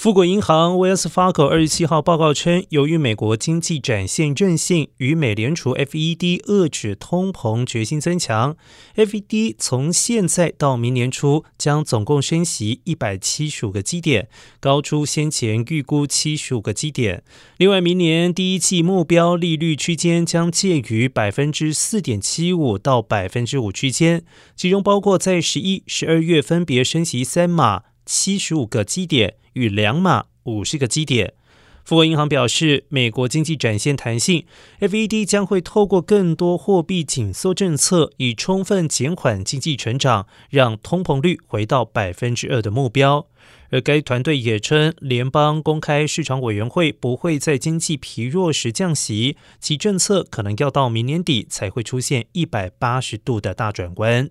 富国银行 Wells Fargo 二十七号报告称，由于美国经济展现韧性，与美联储 FED 遏制通膨决心增强，FED 从现在到明年初将总共升息一百七十五个基点，高出先前预估七十五个基点。另外，明年第一季目标利率区间将介于百分之四点七五到百分之五区间，其中包括在十一、十二月分别升息三码。七十五个基点与两码五十个基点。富国银行表示，美国经济展现弹性，FED 将会透过更多货币紧缩政策，以充分减缓经济成长，让通膨率回到百分之二的目标。而该团队也称，联邦公开市场委员会不会在经济疲弱时降息，其政策可能要到明年底才会出现一百八十度的大转弯。